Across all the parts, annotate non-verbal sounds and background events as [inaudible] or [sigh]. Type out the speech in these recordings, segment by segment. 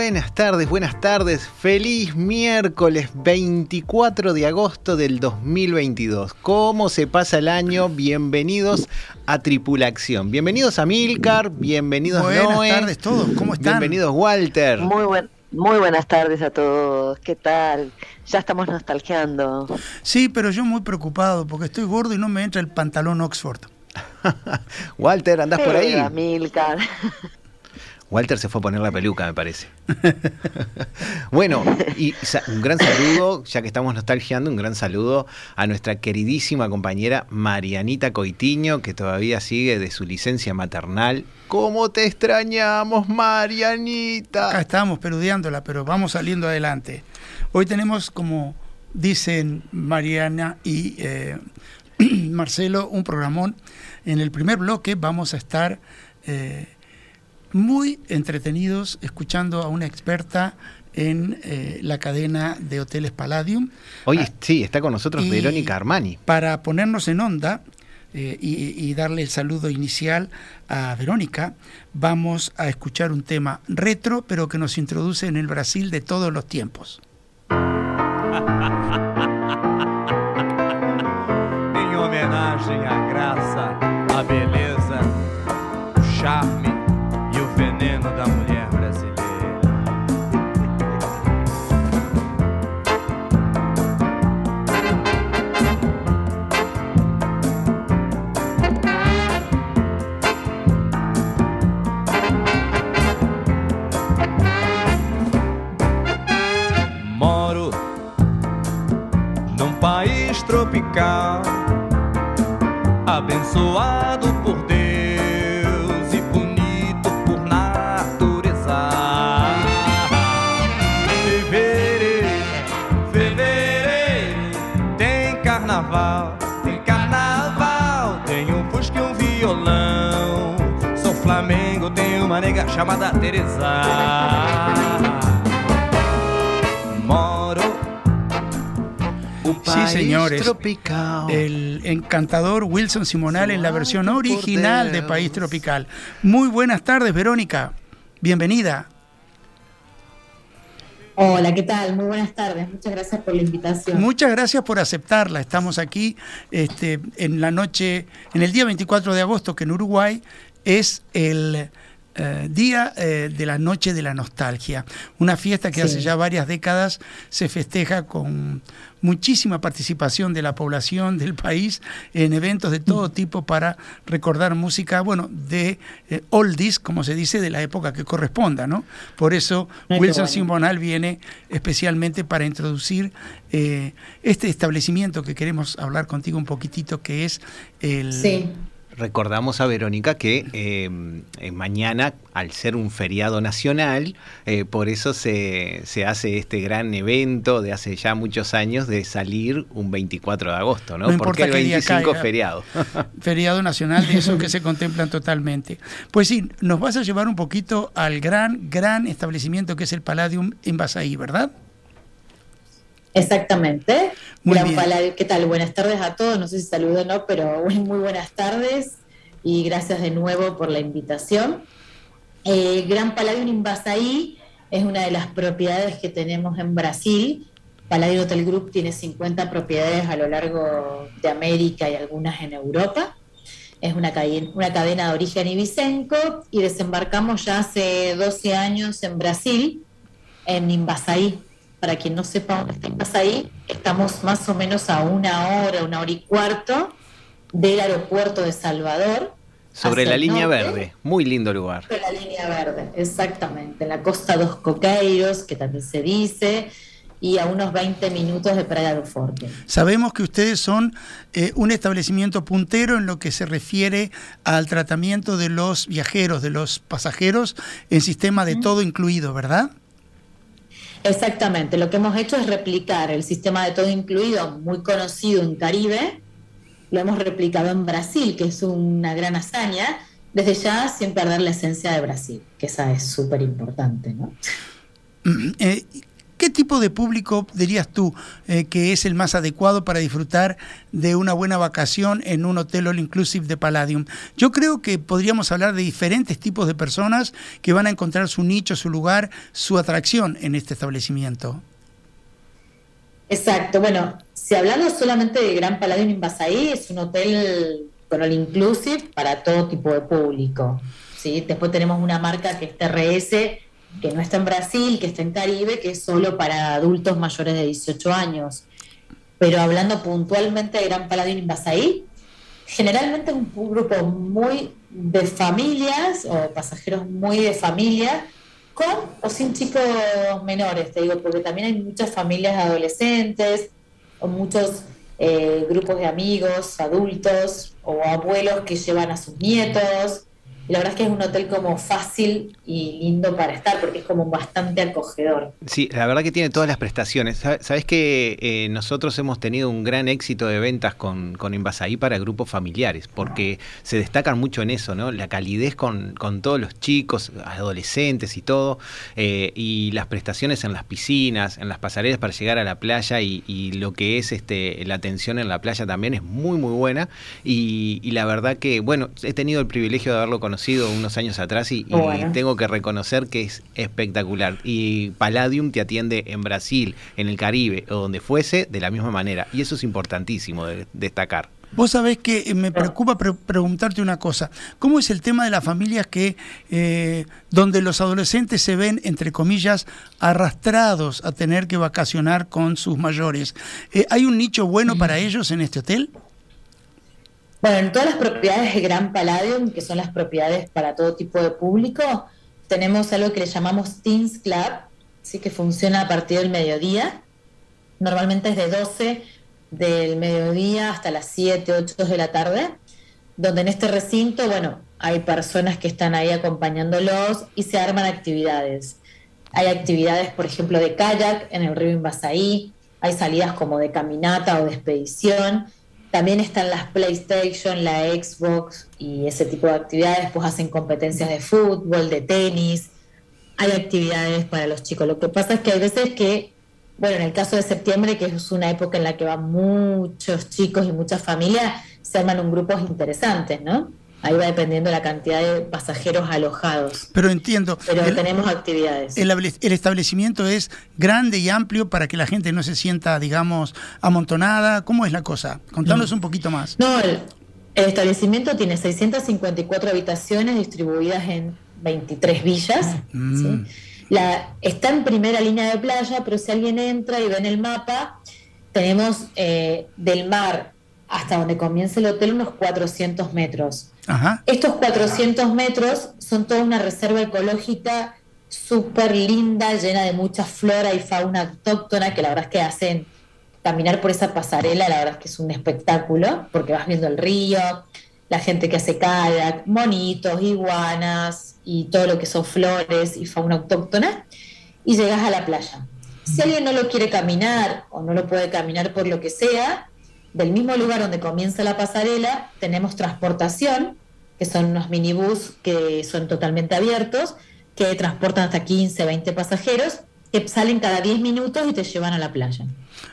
Buenas tardes, buenas tardes. Feliz miércoles 24 de agosto del 2022. ¿Cómo se pasa el año? Bienvenidos a Tripulación. Bienvenidos a Milcar, bienvenidos Buenas tardes todos, ¿cómo están? Bienvenidos Walter. Muy buen, muy buenas tardes a todos. ¿Qué tal? Ya estamos nostalgiando. Sí, pero yo muy preocupado porque estoy gordo y no me entra el pantalón Oxford. [laughs] Walter, ¿andás por ahí? Milcar. Walter se fue a poner la peluca, me parece. [laughs] bueno, y un gran saludo, ya que estamos nostalgiando, un gran saludo a nuestra queridísima compañera Marianita Coitiño, que todavía sigue de su licencia maternal. ¿Cómo te extrañamos, Marianita? Acá estamos peludeándola, pero vamos saliendo adelante. Hoy tenemos, como dicen Mariana y eh, [clears throat] Marcelo, un programón. En el primer bloque vamos a estar... Eh, muy entretenidos escuchando a una experta en eh, la cadena de hoteles Palladium. Hoy sí, está con nosotros Verónica Armani. Para ponernos en onda eh, y, darle el saludo inicial a Verónica, vamos a escuchar un tema retro, pero que nos introduce en el Brasil de todos los tiempos. [laughs] en homenaje a tropical, abençoado por Deus e bonito por natureza. Fevereiro, fevereiro, tem carnaval, tem carnaval, tem um fusca e um violão. Sou Flamengo, tenho uma nega chamada Teresa. Sí, señores. Tropical. El encantador Wilson Simonal en la versión original de País Tropical. Muy buenas tardes, Verónica. Bienvenida. Hola, ¿qué tal? Muy buenas tardes. Muchas gracias por la invitación. Muchas gracias por aceptarla. Estamos aquí este, en la noche, en el día 24 de agosto, que en Uruguay es el eh, día eh, de la Noche de la Nostalgia, una fiesta que hace ya varias décadas se festeja con muchísima participación de la población del país en eventos de todo tipo para recordar música, bueno, de eh, oldies, como se dice, de la época que corresponda, ¿no? Por eso Wilson Simonal viene especialmente para introducir este establecimiento que queremos hablar contigo un poquitito, que es el recordamos a Verónica que em, eh, mañana, al ser un feriado nacional, eh, por eso se, hace este gran evento de hace ya muchos años de salir un 24 de agosto, ¿no? Porque el 25 feriado. [laughs] Feriado nacional, de eso que se contemplan totalmente. Pues sí, nos vas a llevar un poquito al gran, gran establecimiento que es el Palladium en Basaí, ¿verdad? Exactamente. Gran ¿Qué tal? Buenas tardes a todos. No sé si saludo o no, pero [laughs] muy buenas tardes y gracias de nuevo por la invitación. Eh, Gran Palladium Invasaí es una de las propiedades que tenemos en Brasil. Palladium Hotel Group tiene 50 propiedades a lo largo de América y algunas en Europa. Es una cadena, una cadena de origen ibicenco y desembarcamos ya hace 12 años en Brasil, en Invasaí, para quien no sepa dónde está ahí, estamos más o menos a una hora, una hora y cuarto del aeropuerto de Salvador. Sobre la línea norte. verde, muy lindo lugar. Sobre la línea verde, exactamente. En la costa dos Coqueiros, que también se dice, y a unos 20 minutos de Praia do Forte. Sabemos que ustedes son eh, un establecimiento puntero en lo que se refiere al tratamiento de los viajeros, de los pasajeros, en sistema de todo incluido, ¿verdad? Exactamente, lo que hemos hecho es replicar el sistema de todo incluido, muy conocido en Caribe, lo hemos replicado en Brasil, que es una gran hazaña, desde ya sin perder la esencia de Brasil, que esa es súper importante, ¿no? Eh, ¿Qué tipo de público dirías tú eh, que es el más adecuado para disfrutar de una buena vacación en un hotel all inclusive de Palladium? Yo creo que podríamos hablar de diferentes tipos de personas que van a encontrar su nicho, su lugar, su atracción en este establecimiento. Exacto, bueno, si hablamos solamente de Gran Palladium Invasaí, es un hotel con all inclusive para todo tipo de público. ¿sí? Después tenemos una marca que es TRS, que no está en Brasil, que está en Caribe, que es solo para adultos mayores de 18 años. Pero hablando puntualmente de Gran Palladium Invasaí, generalmente un grupo muy de familias o pasajeros muy de familia, con o sin chicos menores, te digo, porque también hay muchas familias adolescentes o muchos eh, grupos de amigos, adultos o abuelos que llevan a sus nietos. La verdad es que es un hotel como fácil y lindo para estar porque es como bastante acogedor. Sí, la verdad que tiene todas las prestaciones. Sa- Sabes que eh, nosotros hemos tenido un gran éxito de ventas con, con Invasaí para grupos familiares, porque se destacan mucho en eso, ¿no? La calidez con, con todos los chicos, adolescentes y todo, eh, y las prestaciones en las piscinas, en las pasarelas para llegar a la playa y, y lo que es este la atención en la playa también es muy muy buena. Y, y la verdad que, bueno, he tenido el privilegio de haberlo conocido unos años atrás y, y Bueno. tengo que reconocer que es espectacular. Y Palladium te atiende en Brasil, en el Caribe o donde fuese de la misma manera. Y eso es importantísimo de destacar. Vos sabés que eh, me preocupa pre- preguntarte una cosa. ¿Cómo es el tema de las familias que eh, donde los adolescentes se ven, entre comillas, arrastrados a tener que vacacionar con sus mayores? Eh, ¿Hay un nicho bueno para ellos en este hotel? Bueno, en todas las propiedades de Gran Palladium, que son las propiedades para todo tipo de público, tenemos algo que le llamamos Teens Club, ¿sí? que funciona a partir del mediodía. Normalmente es de 12 del mediodía hasta las 7, 8 de la tarde, donde en este recinto, bueno, hay personas que están ahí acompañándolos y se arman actividades. Hay actividades, por ejemplo, de kayak en el río Invasaí, hay salidas como de caminata o de expedición, también están las PlayStation, la Xbox y ese tipo de actividades, pues hacen competencias de fútbol, de tenis, hay actividades para los chicos. Lo que pasa es que hay veces que, bueno, en el caso de septiembre, que es una época en la que van muchos chicos y muchas familias, se arman un grupos interesantes, ¿no? Ahí va dependiendo la cantidad de pasajeros alojados. Pero entiendo, Pero el, tenemos actividades. el establecimiento es grande y amplio para que la gente no se sienta, digamos, amontonada. ¿Cómo es la cosa? Contanos un poquito más. No, el, el establecimiento tiene 654 habitaciones distribuidas en 23 villas. Mm. ¿sí? La, está en primera línea de playa, pero si alguien entra y ve en el mapa, tenemos eh, del mar hasta donde comienza el hotel unos 400 metros. Ajá. Estos 400 metros son toda una reserva ecológica súper linda, llena de mucha flora y fauna autóctona, que la verdad es que hacen caminar por esa pasarela, la verdad es que es un espectáculo, porque vas viendo el río, la gente que hace kayak, monitos, iguanas y todo lo que son flores y fauna autóctona, y llegas a la playa. Si alguien no lo quiere caminar o no lo puede caminar por lo que sea, del mismo lugar donde comienza la pasarela, tenemos transportación, que son unos minibús que son totalmente abiertos, que transportan hasta 15, 20 pasajeros, que salen cada 10 minutos y te llevan a la playa.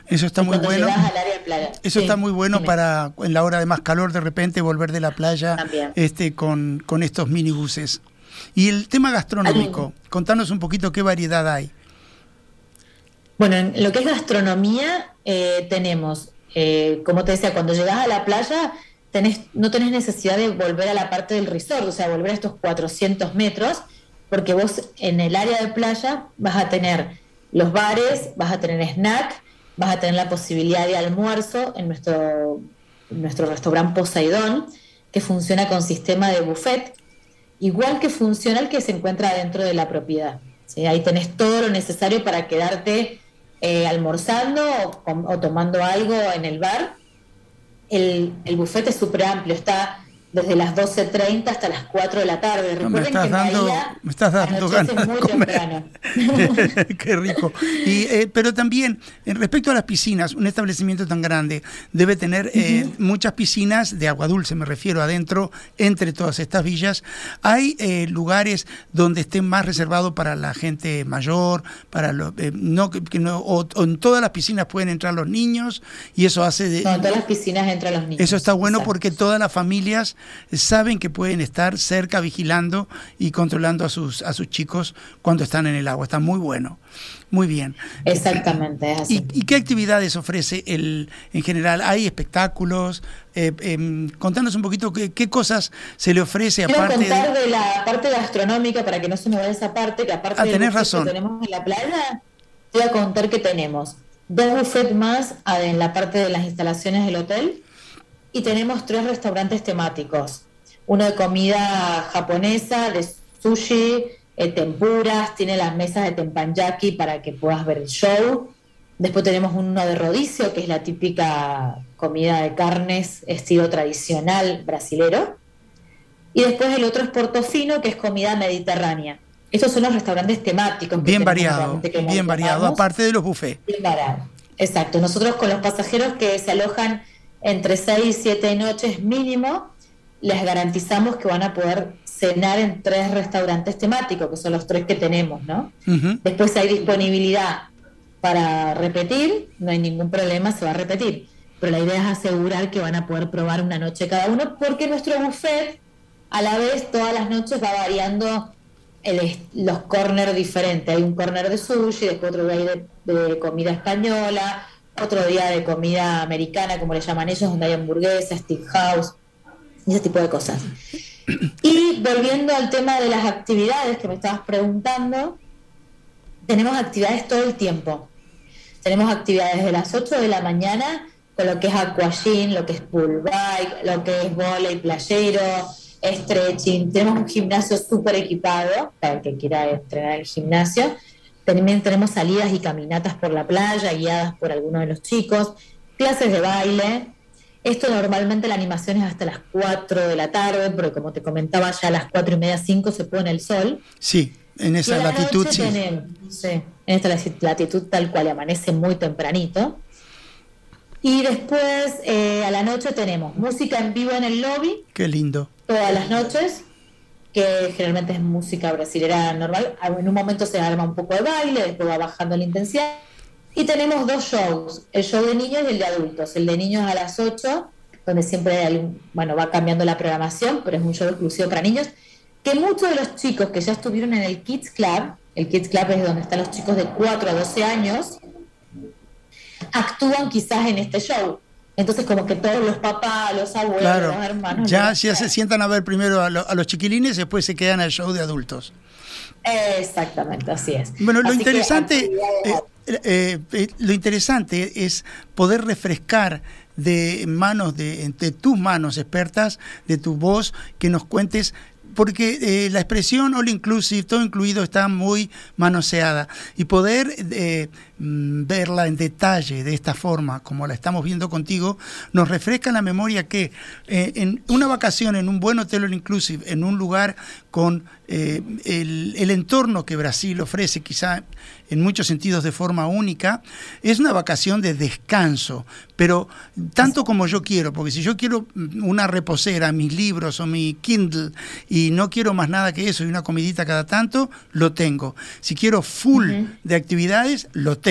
Eso está Y muy bueno. llegas al área de playa. Eso Sí, está muy bueno dime. para en la hora de más calor de repente volver de la playa También. este con, con estos minibuses. Y el tema gastronómico, contanos un poquito qué variedad hay. Bueno, en lo que es gastronomía, eh, tenemos, eh, como te decía, cuando llegas a la playa, tenés, no tenés necesidad de volver a la parte del resort, o sea, volver a estos 400 metros, porque vos en el área de playa vas a tener los bares, vas a tener snack, vas a tener la posibilidad de almuerzo en nuestro nuestro restaurante Poseidón, que funciona con sistema de buffet, igual que funciona el que se encuentra dentro de la propiedad. Ahí tenés todo lo necesario para quedarte eh, almorzando o, tomando algo en el bar. El, el buffet es súper amplio, está desde las 12.30 hasta las 4 de la tarde. Recuerden me estás dando, me estás dando ganas muy temprano. [laughs] Qué rico. Y, eh, pero también, en respecto a las piscinas, un establecimiento tan grande debe tener eh, muchas piscinas de agua dulce, me refiero adentro, entre todas estas villas. Hay eh, lugares donde estén más reservados para la gente mayor, para los, no, que no o, en todas las piscinas pueden entrar los niños y eso hace de... No, en todas las piscinas entran los niños. Eso está bueno porque todas las familias saben que pueden estar cerca vigilando y controlando a sus, a sus chicos cuando están en el agua. Está muy bueno. Muy bien. Exactamente. ¿Y, qué actividades ofrece el, en general? ¿Hay espectáculos? Eh, em, contanos un poquito qué, cosas se le ofrece aparte contar de... la parte gastronómica para que no se me vaya esa parte, que aparte ah, de tenés razón. que tenemos en la playa, te voy a contar que tenemos dos buffets más en la parte de las instalaciones del hotel y tenemos tres restaurantes temáticos. Uno de comida japonesa, de sushi, eh, tempuras, tiene las mesas de tempanyaki para que puedas ver el show. Después tenemos uno de rodicio, que es la típica comida de carnes estilo tradicional brasilero. Y después el otro es portofino, que es comida mediterránea. Estos son los restaurantes temáticos. Bien variado, bien variado, aparte de los buffets. Bien variado. Exacto. Nosotros con los pasajeros que se alojan entre 6 y 7 noches mínimo, les garantizamos que van a poder cenar en tres restaurantes temáticos, que son los tres que tenemos, ¿no? Después hay disponibilidad para repetir, no hay ningún problema, se va a repetir. Pero la idea es asegurar que van a poder probar una noche cada uno, porque nuestro buffet, a la vez, todas las noches va variando los corners diferentes. Hay un corner de sushi, después otro de, de comida española, otro día de comida americana, como le llaman ellos, donde hay hamburguesas, house y ese tipo de cosas. Y volviendo al tema de las actividades que me estabas preguntando, tenemos actividades todo el tiempo. Tenemos actividades de las 8 de la mañana con lo que es aquagym, lo que es pool bike, lo que es volei playero, stretching. Tenemos un gimnasio súper equipado para el que quiera entrenar en el gimnasio también tenemos salidas y caminatas por la playa guiadas por algunos de los chicos, clases de baile. Esto normalmente la animación es hasta las 4 de la tarde, porque como te comentaba, ya a las 4 y media, 5 se pone el sol. Sí, en esa latitud, sí. sí. En esta latitud tal cual amanece muy tempranito. Y después eh, a la noche tenemos música en vivo en el lobby. Qué lindo. Todas las noches que generalmente es música brasilera normal. En un momento se arma un poco de baile, después va bajando la intensidad. Y tenemos dos shows, el show de niños y el de adultos. El de niños a las 8, donde siempre bueno, va cambiando la programación, pero es un show exclusivo para niños. Que muchos de los chicos que ya estuvieron en el Kids Club, el Kids Club es donde están los chicos de 4 a 12 años, actúan quizás en este show. Entonces, como que todos los papás, los abuelos, los hermanos. Ya, ya se sientan a ver primero a, los chiquilines y después se quedan al show de adultos. Exactamente, así es. Bueno, lo interesante, eh, eh, eh, lo interesante es poder refrescar de manos de, de tus manos expertas, de tu voz, que nos cuentes porque eh, la expresión all inclusive, todo incluido, está muy manoseada y poder verla en detalle de esta forma, como la estamos viendo contigo, nos refresca la memoria que eh, en una vacación en un buen hotel all inclusive, en un lugar con el, el entorno que Brasil ofrece, quizá en muchos sentidos de forma única, es una vacación de descanso, pero tanto como yo quiero, porque si yo quiero una reposera, mis libros o mi Kindle y no quiero más nada que eso y una comidita cada tanto, lo tengo. Si quiero full de actividades, lo tengo.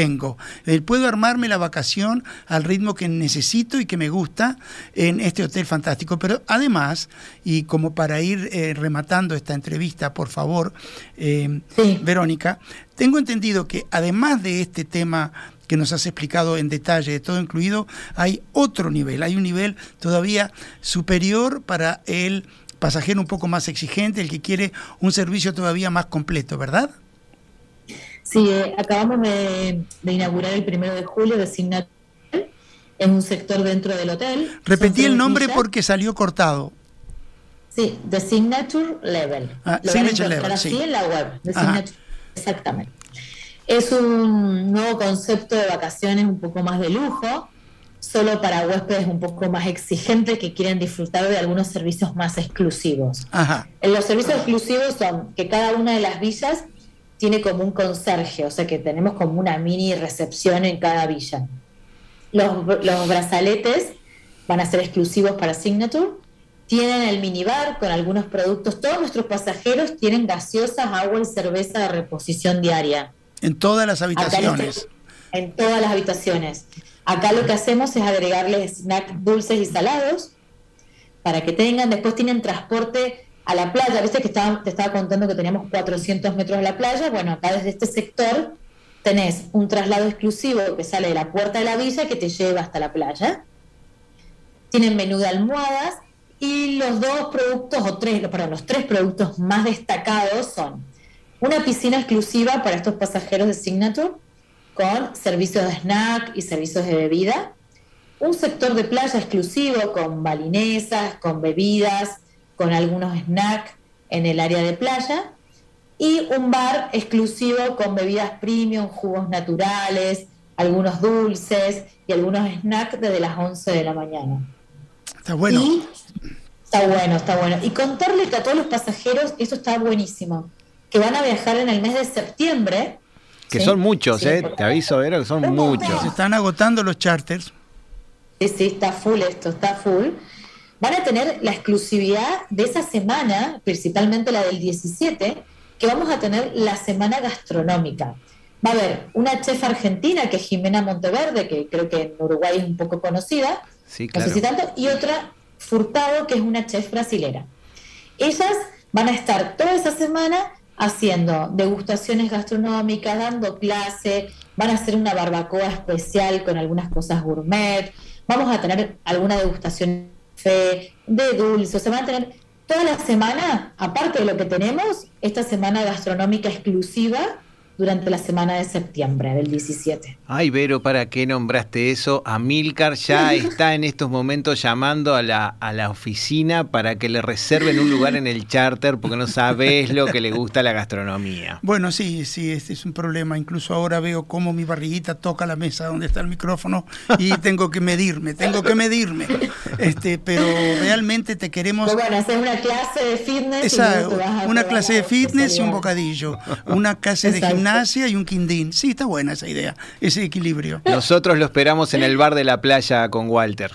Eh, puedo armarme la vacación al ritmo que necesito y que me gusta en este hotel fantástico, pero además, y como para ir eh, rematando esta entrevista, por favor, eh, Verónica, tengo entendido que además de este tema que nos has explicado en detalle, de todo incluido, hay otro nivel, hay un nivel todavía superior para el pasajero un poco más exigente, el que quiere un servicio todavía más completo, ¿verdad? Sí, eh, acabamos de, inaugurar el primero de julio de Signature es un sector dentro del hotel. Repetí el nombre porque salió cortado. Sí, The Signature Level. Ah, Lo van a Signature Level, así sí. en la web. The Ajá. Signature- Exactamente. Es un nuevo concepto de vacaciones un poco más de lujo, solo para huéspedes un poco más exigentes que quieren disfrutar de algunos servicios más exclusivos. Ajá. En Los servicios exclusivos son que cada una de las villas tiene como un conserje, o sea que tenemos como una mini recepción en cada villa. Los, los brazaletes van a ser exclusivos para Signature. Tienen el minibar con algunos productos. Todos nuestros pasajeros tienen gaseosas, agua y cerveza de reposición diaria. En todas las habitaciones. en todas las habitaciones. Acá lo que hacemos es agregarles snacks dulces y salados para que tengan. Después tienen transporte a la playa. Viste que te estaba contando que teníamos 400 metros de la playa. Bueno, acá desde este sector tenés un traslado exclusivo que sale de la puerta de la villa que te lleva hasta la playa. Tienen menú de almohadas y los dos productos, o tres, perdón, los tres productos más destacados son una piscina exclusiva para estos pasajeros de Signature con servicios de snack y servicios de bebida, un sector de playa exclusivo con balinesas, con bebidas, con algunos snacks en el área de playa y un bar exclusivo con bebidas premium, jugos naturales, algunos dulces y algunos snacks desde las 11 de la mañana. Está bueno. Y está bueno, está bueno. Y contarle que a todos los pasajeros, esto está buenísimo, que van a viajar en el mes de septiembre. Que ¿sí? son muchos, Sí, ¿eh? Te aviso, Vero, que son muchos. Se están agotando los charters. Sí, sí, está full esto, está full. Van a tener la exclusividad de esa semana, principalmente la del 17, que vamos a tener la semana gastronómica. Va a haber una chef argentina, que es Jimena Monteverde, que creo que en Uruguay es un poco conocida, Sí, no claro. sé si tanto, y otra Furtado, que es una chef brasilera. Ellas van a estar toda esa semana haciendo degustaciones gastronómicas, dando clase, van a hacer una barbacoa especial con algunas cosas gourmet, vamos a tener alguna degustación de café, de dulce, o sea, van a tener toda la semana, aparte de lo que tenemos, esta semana gastronómica exclusiva durante la semana de septiembre del 17. Ay, Vero, ¿para qué nombraste eso? Amilcar ya [laughs] está en estos momentos llamando a la, a la oficina para que le reserven un lugar en el charter porque no sabes lo que le gusta la gastronomía. Bueno, sí, sí, este es un problema. Incluso ahora veo cómo mi barriguita toca la mesa donde está el micrófono y [laughs] tengo que medirme, tengo que medirme. Este, pero realmente te queremos Pero bueno, hacer una clase de fitness. y Esa, vas a una clase de fitness y un bocadillo, una clase de Exacto. Gimnasia y un quindín. Sí, está buena esa idea, ese equilibrio. Nosotros lo esperamos en el bar de la playa con Walter.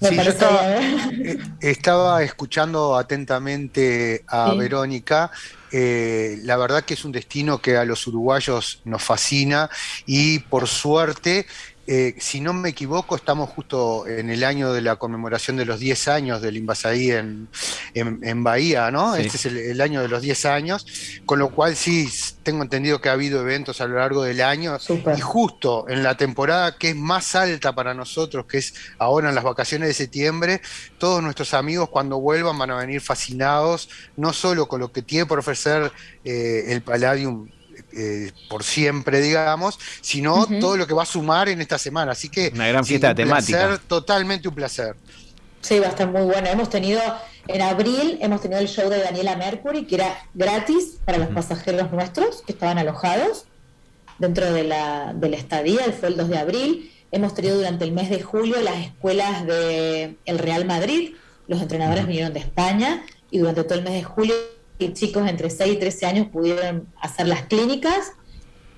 Sí, yo estaba, eh, estaba escuchando atentamente a Sí. Verónica. eh, la verdad que es un destino que a los uruguayos nos fascina y por suerte, eh, si no me equivoco, estamos justo en el año de la conmemoración de los 10 años del Invasaí en, en, en Bahía, ¿no? Sí. Este es el, el año de los 10 años, con lo cual sí, tengo entendido que ha habido eventos a lo largo del año y justo en la temporada que es más alta para nosotros, que es ahora en las vacaciones de septiembre, todos nuestros amigos cuando vuelvan van a venir fascinados, no solo con lo que tiene por ofrecer eh, el Palladium eh, por siempre, digamos, sino todo lo que va a sumar en esta semana. Así que Una gran sí, fiesta un temática. placer, totalmente un placer. Sí, va a estar muy bueno. Hemos tenido, en abril, hemos tenido el show de Daniela Mercury, que era gratis para los pasajeros nuestros que estaban alojados dentro de la, de la estadía, fue el 2 de abril. Hemos tenido durante el mes de julio las escuelas de el Real Madrid, los entrenadores vinieron de España y durante todo el mes de julio chicos entre 6 y 13 años pudieron hacer las clínicas.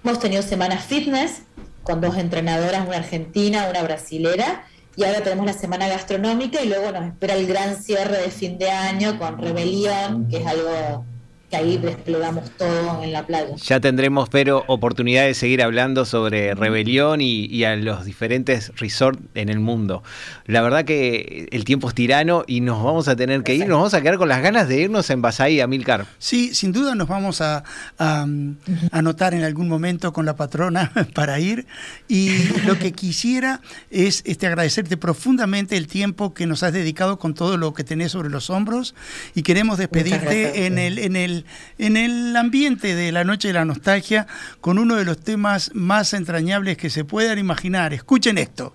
Hemos tenido semanas fitness con dos entrenadoras, una argentina, una brasilera, y ahora tenemos la semana gastronómica y luego nos espera el gran cierre de fin de año con Rebelión, que es algo que ahí desplegamos todo en la playa. Ya tendremos, pero oportunidad de seguir hablando sobre rebelión y, y a los diferentes resorts en el mundo. La verdad que el tiempo es tirano y nos vamos a tener que ir, nos vamos a quedar con las ganas de irnos en Basaí, Amilcar. Sí, sin duda nos vamos a, a, um, anotar en algún momento con la patrona [laughs] para ir. Y [laughs] lo que quisiera es este, agradecerte profundamente el tiempo que nos has dedicado con todo lo que tenés sobre los hombros. Y queremos despedirte en el, en, el, en el ambiente de la Noche de la Nostalgia con uno de los temas más entrañables que se puedan imaginar. Escuchen esto.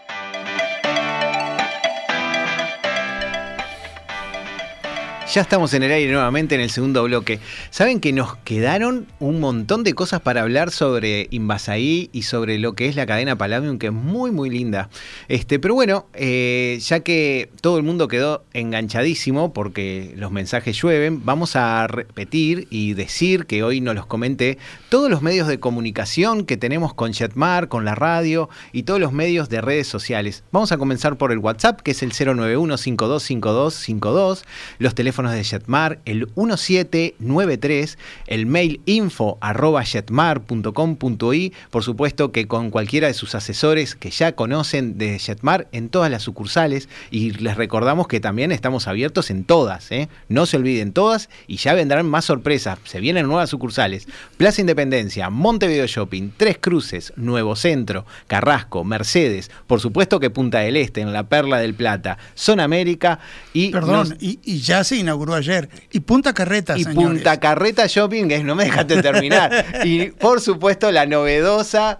Ya estamos en el aire nuevamente en el segundo bloque. Saben que nos quedaron un montón de cosas para hablar sobre Invasaí y sobre lo que es la cadena Palladium, que es muy, muy linda. Este, pero bueno, eh, ya que todo el mundo quedó enganchadísimo porque los mensajes llueven, vamos a repetir y decir que hoy nos los comenté todos los medios de comunicación que tenemos con Jetmar, con la radio y todos los medios de redes sociales. Vamos a comenzar por el WhatsApp, que es el 091-525252, los teléfonos de Jetmar, el 1793, el mail info arroba jetmar.com.i, por supuesto que con cualquiera de sus asesores que ya conocen de Jetmar en todas las sucursales y les recordamos que también estamos abiertos en todas, ¿eh? no se olviden todas y ya vendrán más sorpresas, se vienen nuevas sucursales, Plaza Independencia, Montevideo Shopping, Tres Cruces, Nuevo Centro, Carrasco, Mercedes, por supuesto que Punta del Este, en la Perla del Plata, Zona América y... Perdón, nos- y, y ya se inauguró ayer. Y Punta Carreta, y señores. Punta Carreta Shopping, que no me dejaste terminar. [laughs] y por supuesto la novedosa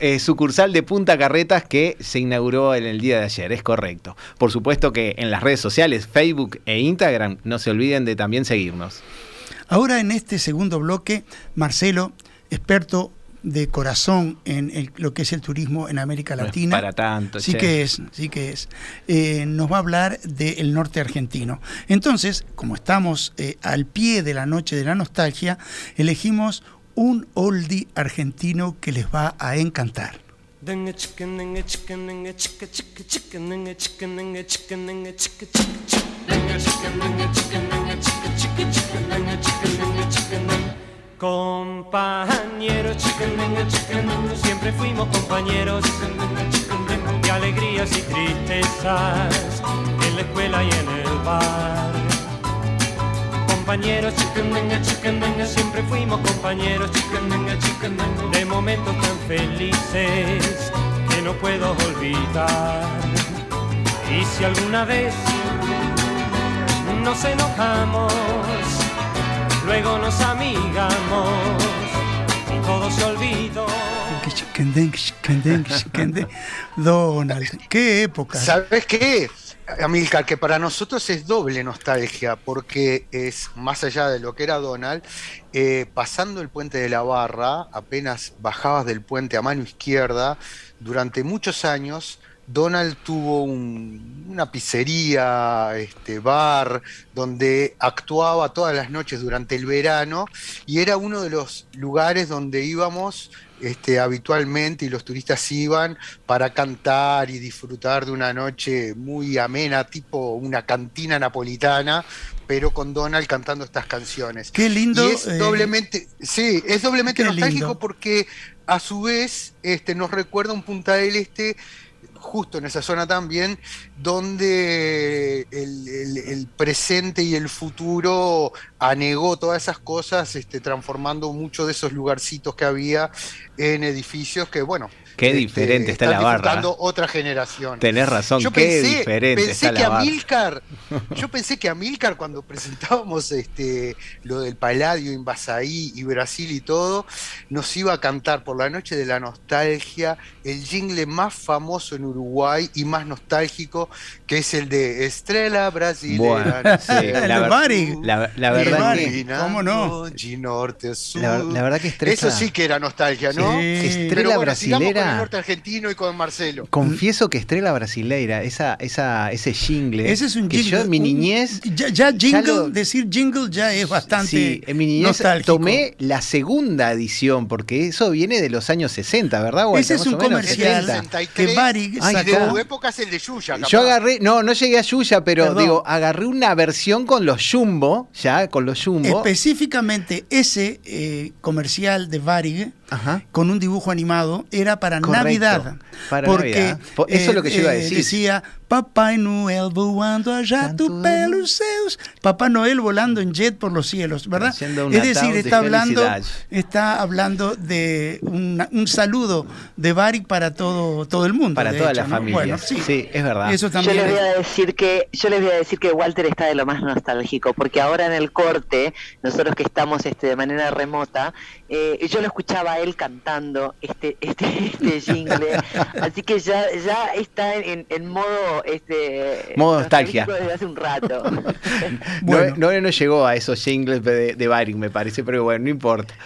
eh, sucursal de Punta Carretas que se inauguró en el día de ayer, es correcto. Por supuesto que en las redes sociales, Facebook e Instagram, no se olviden de también seguirnos. Ahora en este segundo bloque, Marcelo, experto de corazón en el- lo que es el turismo en América No es Latina. para tanto, Sí che. que es, sí que es. Eh, nos va a hablar del norte argentino. Entonces, como estamos eh, al pie de la noche de la nostalgia, elegimos un oldie argentino que les va a encantar. Compañeros, chicken, chicken, siempre fuimos compañeros. De alegrías y tristezas en la escuela y en el bar. Compañeros, chicken denga, chicken siempre fuimos compañeros, de momentos tan felices que no puedo olvidar. Y si alguna vez nos enojamos, luego nos amigamos y todo se olvidó. Donald, qué época. ¿Sabes qué? Amilcar, que para nosotros es doble nostalgia, porque es más allá de lo que era Donald, eh, pasando el puente de la barra, apenas bajabas del puente a mano izquierda, durante muchos años Donald tuvo un- una pizzería, este, bar, donde actuaba todas las noches durante el verano y era uno de los lugares donde íbamos este, habitualmente y los turistas iban para cantar y disfrutar de una noche muy amena, tipo una cantina napolitana, pero con Donald cantando estas canciones. Qué lindo, Y es eh, doblemente, sí, es doblemente nostálgico lindo. porque a su vez este, nos recuerda un Punta del Este justo en esa zona también, donde el, presente y el futuro anegó todas esas cosas, este, transformando muchos de esos lugarcitos que había en edificios que, bueno, Qué diferente está la barra. disfrutando otra generación. Tenés razón, Yo qué pensé, diferente pensé está que la barra. Amílcar, [laughs] yo pensé que Amílcar cuando presentábamos este lo del Palladio, Invasaí y Brasil y todo, nos iba a cantar por la noche de la nostalgia el jingle más famoso en Uruguay y más nostálgico, que es el de Estrella Brasileña. Bueno, sí, [laughs] El la, ver- la- la verdad que ¿Cómo no? Norte, sur. La- la verdad que Estrella- Eso sí que era nostalgia, ¿no? Sí. Estrella bueno, brasilera. El norte argentino y con Marcelo. Confieso que Estrella Brasileira, esa, esa, ese jingle, Ese es un que jingle. yo en mi un- niñez, Ya, ya jingle, lo- decir jingle ya es bastante sí, en mi niñez nostálgico. tomé la segunda edición, porque eso viene de los años 60, ¿verdad? Walter? Ese es un comercial 70. que Varig Ay, Y de sacó. tu época es el de Yuya. capaz. Yo agarré, no, no llegué a Yuya, pero Perdón. digo, agarré una versión con los Jumbo, ya, con los Jumbo. Específicamente ese eh, comercial de Varig Ajá. con un dibujo animado era para Correcto, Navidad. para porque Navidad. Eso es lo que yo iba a decir. Decía, Papai Noel voando allá Tanto tu pelos seus. Papá Noel volando en jet por los cielos, ¿verdad? Es decir, de está hablando, está hablando de una- un saludo de Varig para todo, todo el mundo. Para toda hecho, la ¿no? familia. Bueno, sí. Sí, es verdad. Eso Yo les voy a decir que yo les voy a decir que Walter está de lo más nostálgico, porque ahora en el corte, nosotros que estamos este, de manera remota, eh, yo lo escuchaba a él cantando este este este [laughs] jingle, así que ya ya está en, en modo este Modo nostalgia. desde hace un rato. [laughs] [laughs] Bueno. No, no, no llegó a esos jingles de, de Baring, me parece, pero bueno, no importa. [laughs]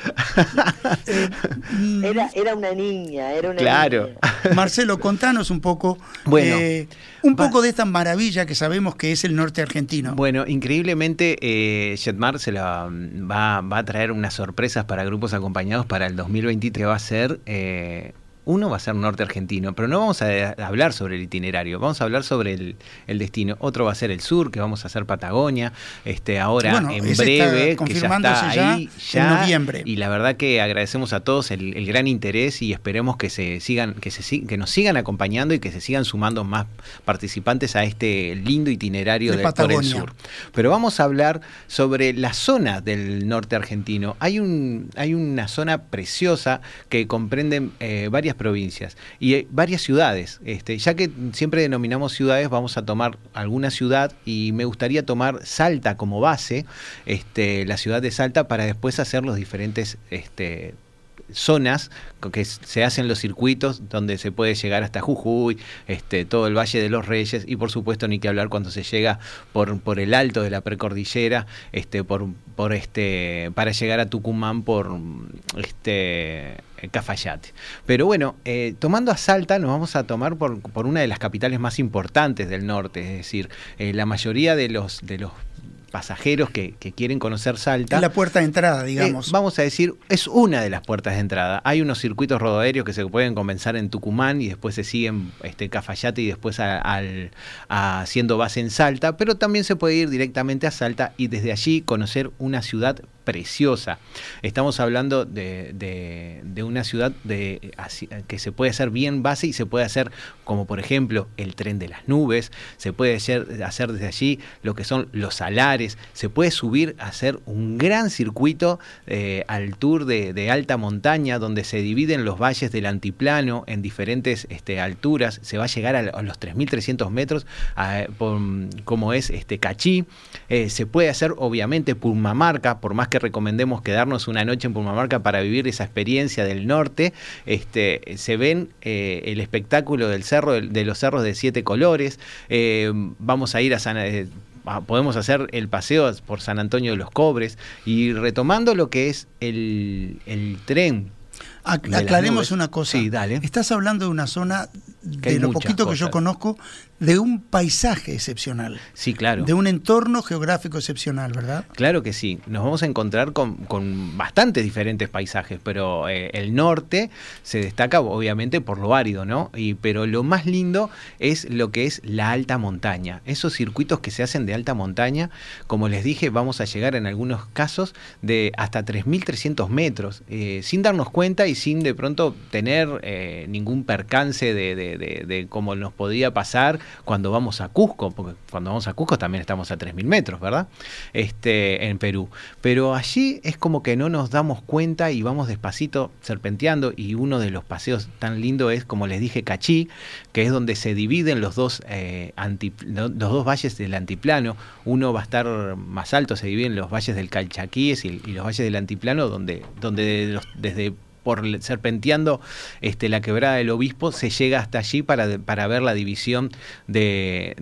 Era era una niña, era una Claro. niña. Marcelo, contanos un poco, Bueno, eh, un poco de esta maravilla que sabemos que es el norte argentino. Bueno, increíblemente, eh, Jetmar se la mm, va, va a traer unas sorpresas para grupos acompañados para el 2023, que va a ser. eh, uno va a ser norte argentino, pero no vamos a, hablar sobre el itinerario, vamos a hablar sobre el, el destino. Otro va a ser el sur, que vamos a hacer Patagonia, este ahora Bueno, en breve, que ya está ya ahí, en ya, noviembre. Y la verdad que agradecemos a todos el, el gran interés y esperemos que se sigan, que se que nos sigan acompañando y que se sigan sumando más participantes a este lindo itinerario De de- por el Patagonia. sur. Pero vamos a hablar sobre la zona del norte argentino. Hay, un, hay una zona preciosa que comprende eh, varias provincias y eh, varias ciudades. Este, ya que siempre denominamos ciudades, vamos a tomar alguna ciudad y me gustaría tomar Salta como base, este, la ciudad de Salta, para después hacer los diferentes este, zonas que se hacen los circuitos donde se puede llegar hasta Jujuy, este, todo el Valle de los Reyes y por supuesto ni que hablar cuando se llega por, por el alto de la precordillera, este, por, por este, para llegar a Tucumán por este Cafayate. Pero bueno, eh, tomando a Salta nos vamos a tomar por, por una de las capitales más importantes del norte, es decir, eh, la mayoría de los de los pasajeros que, que quieren conocer Salta Es la puerta de entrada, eh, digamos. vamos a decir, es una de las puertas de entrada. Hay unos circuitos rodoaéreos que se pueden comenzar en Tucumán y después se siguen este, Cafayate y después a- al, a- haciendo base en Salta, pero también se puede ir directamente a Salta y desde allí conocer una ciudad preciosa. Estamos hablando de, de- una ciudad de, que se puede hacer bien base y se puede hacer como por ejemplo el tren de las nubes, se puede hacer, hacer desde allí lo que son los salares, se puede subir a hacer un gran circuito eh, al tour de, alta montaña donde se dividen los valles del antiplano en diferentes este, alturas, se va a llegar a, los 3.300 metros como es este Cachí, Eh, se puede hacer obviamente Purmamarca, por más que recomendemos quedarnos una noche en Purmamarca para vivir esa experiencia del norte, este, se ven eh, el espectáculo del cerro, de, los cerros de siete colores, eh, vamos a ir a San... eh, podemos hacer el paseo por San Antonio de los Cobres y retomando lo que es el, el tren. Aclaremos una cosa. Sí, dale. Estás hablando de una zona, Que de lo poquito que yo conozco, de un paisaje excepcional, Sí, claro. de un entorno geográfico excepcional, ¿verdad? Claro que sí, nos vamos a encontrar con, con bastantes diferentes paisajes, pero eh, el norte se destaca obviamente por lo árido, ¿no? Y, pero lo más lindo es lo que es la alta montaña, esos circuitos que se hacen de alta montaña, como les dije, vamos a llegar en algunos casos de hasta 3.300 metros, eh, sin darnos cuenta y sin de pronto tener eh, ningún percance de, de- de- cómo nos podía pasar cuando vamos a Cusco, porque cuando vamos a Cusco también estamos a 3.000 metros, ¿verdad? Este, en Perú. Pero allí es como que no nos damos cuenta y vamos despacito serpenteando y uno de los paseos tan lindo es, como les dije, Cachí, que es donde se dividen los dos, eh, los dos valles del antiplano. Uno va a estar más alto, se dividen los valles del Calchaquíes y, los valles del antiplano, donde, donde desde por serpenteando este, la quebrada del obispo, se llega hasta allí para, para ver la división de,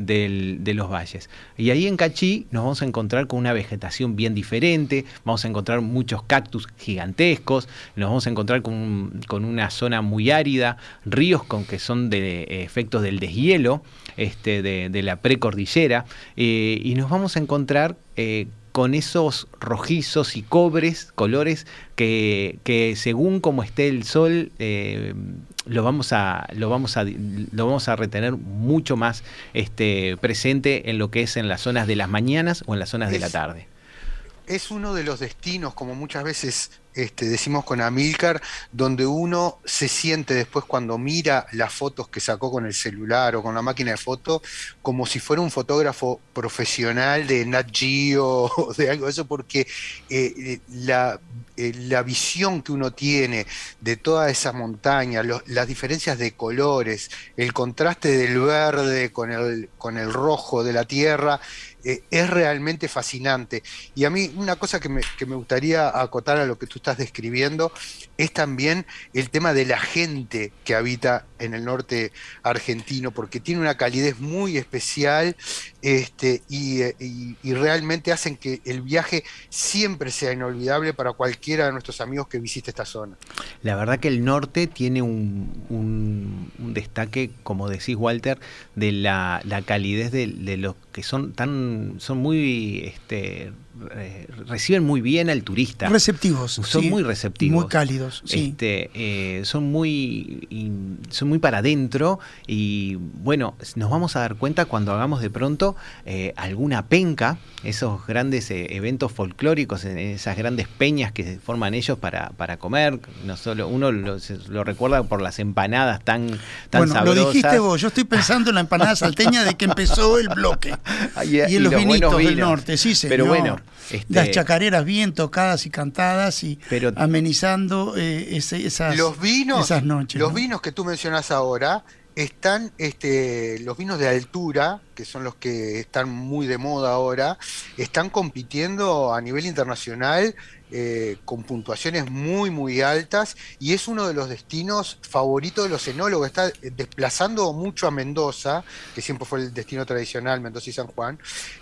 los valles. Y ahí en Cachí nos vamos a encontrar con una vegetación bien diferente, vamos a encontrar muchos cactus gigantescos, nos vamos a encontrar con, con una zona muy árida, ríos con que son de eh, efectos del deshielo, este, de, de la precordillera, eh, y nos vamos a encontrar eh, con esos rojizos y cobres, colores que, que según como esté el sol, eh, lo vamos a, lo vamos a, lo vamos a retener mucho más este, presente en lo que es en las zonas de las mañanas o en las zonas de la tarde. Es uno de los destinos, como muchas veces este, decimos con Amilcar, donde uno se siente después cuando mira las fotos que sacó con el celular o con la máquina de foto, como si fuera un fotógrafo profesional de Nat Geo o de algo de eso, porque eh, eh, la, eh, la visión que uno tiene de toda esa montaña, lo- las diferencias de colores, el contraste del verde con el, con el rojo de la tierra, eh, es realmente fascinante. Y a mí una cosa que me, que me gustaría acotar a lo que tú estás describiendo es también el tema de la gente que habita en el norte argentino, porque tiene una calidez muy especial este, y, realmente hacen que el viaje siempre sea inolvidable para cualquiera de nuestros amigos que visite esta zona. La verdad que el norte tiene un, un- un destaque, como decís Walter, de la, la calidez de, de los que son tan, son muy, este, eh, reciben muy bien al turista. Receptivos. Son sí, muy receptivos. Muy cálidos, sí. Este, eh, son muy y- son muy para adentro y bueno, nos vamos a dar cuenta cuando hagamos de pronto eh, alguna penca, esos grandes eventos folclóricos, esas grandes peñas que forman ellos para, para comer, no solo uno lo, lo recuerda por las empanadas tan, tan bueno, sabrosas. lo dijiste vos, yo estoy pensando en la empanada salteña de que empezó el bloque. [laughs] Y- Y, en los los vinitos del norte, sí, señor. Pero bueno, este- Las chacareras bien tocadas y cantadas y Pero- amenizando eh, ese- esas, Los vinos, esas noches. los ¿no? vinos que tú mencionas ahora están, este, los vinos de altura, que son los que están muy de moda ahora, están compitiendo a nivel internacional eh, con puntuaciones muy, muy altas y es uno de los destinos favoritos de los enólogos. Está eh, desplazando mucho a Mendoza, que siempre fue el destino tradicional, Mendoza y San Juan,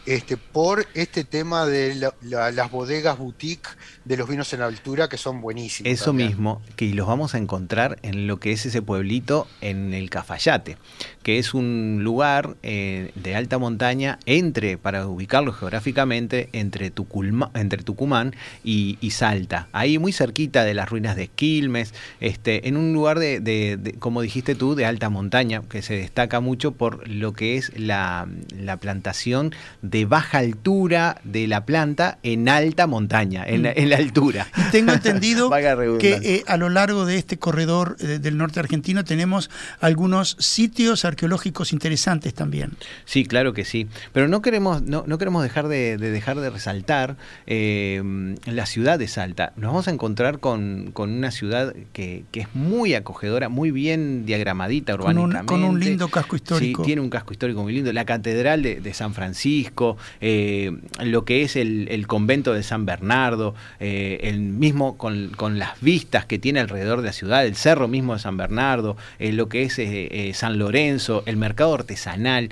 este, por este tema de la- la- las bodegas boutique de los vinos en altura, que son buenísimos. Eso también. mismo, que los vamos a encontrar en lo que es ese pueblito en el Cafayate, que es un lugar eh, de alta montaña entre, para ubicarlo geográficamente, entre, Tuculma- entre Tucumán y, y Salta, ahí muy cerquita de las ruinas de Quilmes, este, en un lugar de, de- de, como dijiste tú, de alta montaña, que se destaca mucho por lo que es la, la plantación de baja altura de la planta en alta montaña, en, la- en la altura. Y tengo entendido [laughs] que eh, a lo largo de este corredor eh, del norte argentino tenemos algunos sitios arqueológicos interesantes también. Sí, claro que sí. Pero no queremos, no, no queremos dejar de, de dejar de resaltar eh, la ciudad de Salta. Nos vamos a encontrar con, con una ciudad que, que es muy acogedora, muy bien diagramadita Con un, urbanísticamente. con un lindo casco histórico. Sí, tiene un casco histórico muy lindo. La Catedral de, de San Francisco, eh, lo que es el, el convento de San Bernardo, eh, el mismo con, con las vistas que tiene alrededor de la ciudad, el cerro mismo de San Bernardo, eh, lo que es San Lorenzo, el mercado artesanal.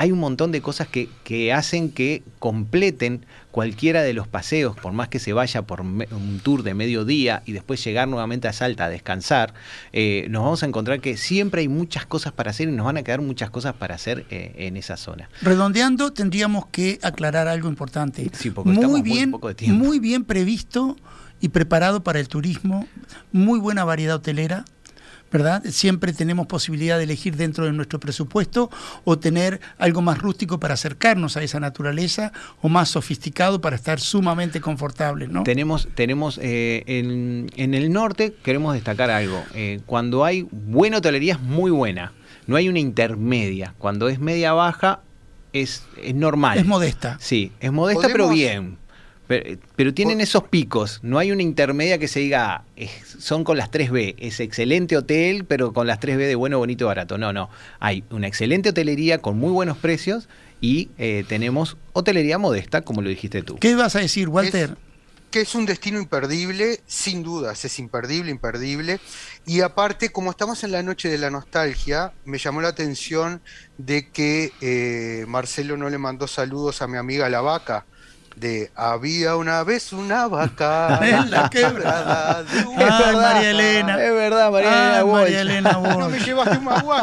Hay un montón de cosas que, que hacen que completen cualquiera de los paseos, por más que se vaya por me- un tour de mediodía y después llegar nuevamente a Salta a descansar, eh, nos vamos a encontrar que siempre hay muchas cosas para hacer y nos van a quedar muchas cosas para hacer eh, en esa zona. Redondeando, tendríamos que aclarar algo importante. Sí, porque estamos muy poco de tiempo. muy bien previsto y preparado para el turismo, muy buena variedad hotelera, ¿verdad? Siempre tenemos posibilidad de elegir dentro de nuestro presupuesto o tener algo más rústico para acercarnos a esa naturaleza o más sofisticado para estar sumamente confortables, ¿no? Tenemos, tenemos eh, en, en el norte, queremos destacar algo. Eh, cuando hay buena hotelería es muy buena. No hay una intermedia. Cuando es media baja es, es normal. Es modesta. Sí, es modesta pero bien. Pero, pero tienen esos picos. No hay una intermedia que se diga, es- son con las 3B. Es excelente hotel, pero con las 3B de bueno, bonito y barato. No, no. Hay una excelente hotelería con muy buenos precios y eh, tenemos hotelería modesta, como lo dijiste tú. ¿Qué vas a decir, Walter? que es un destino imperdible, sin dudas, es imperdible, imperdible. Y aparte, como estamos en la noche de la nostalgia, me llamó la atención de que eh, Marcelo no le mandó saludos a mi amiga la vaca. De había una vez una vaca [laughs] En la quebrada de un [laughs] Ay, vaca". María Elena. Es verdad, María Elena Ah, Walsh. María Elena [laughs] No me llevaste.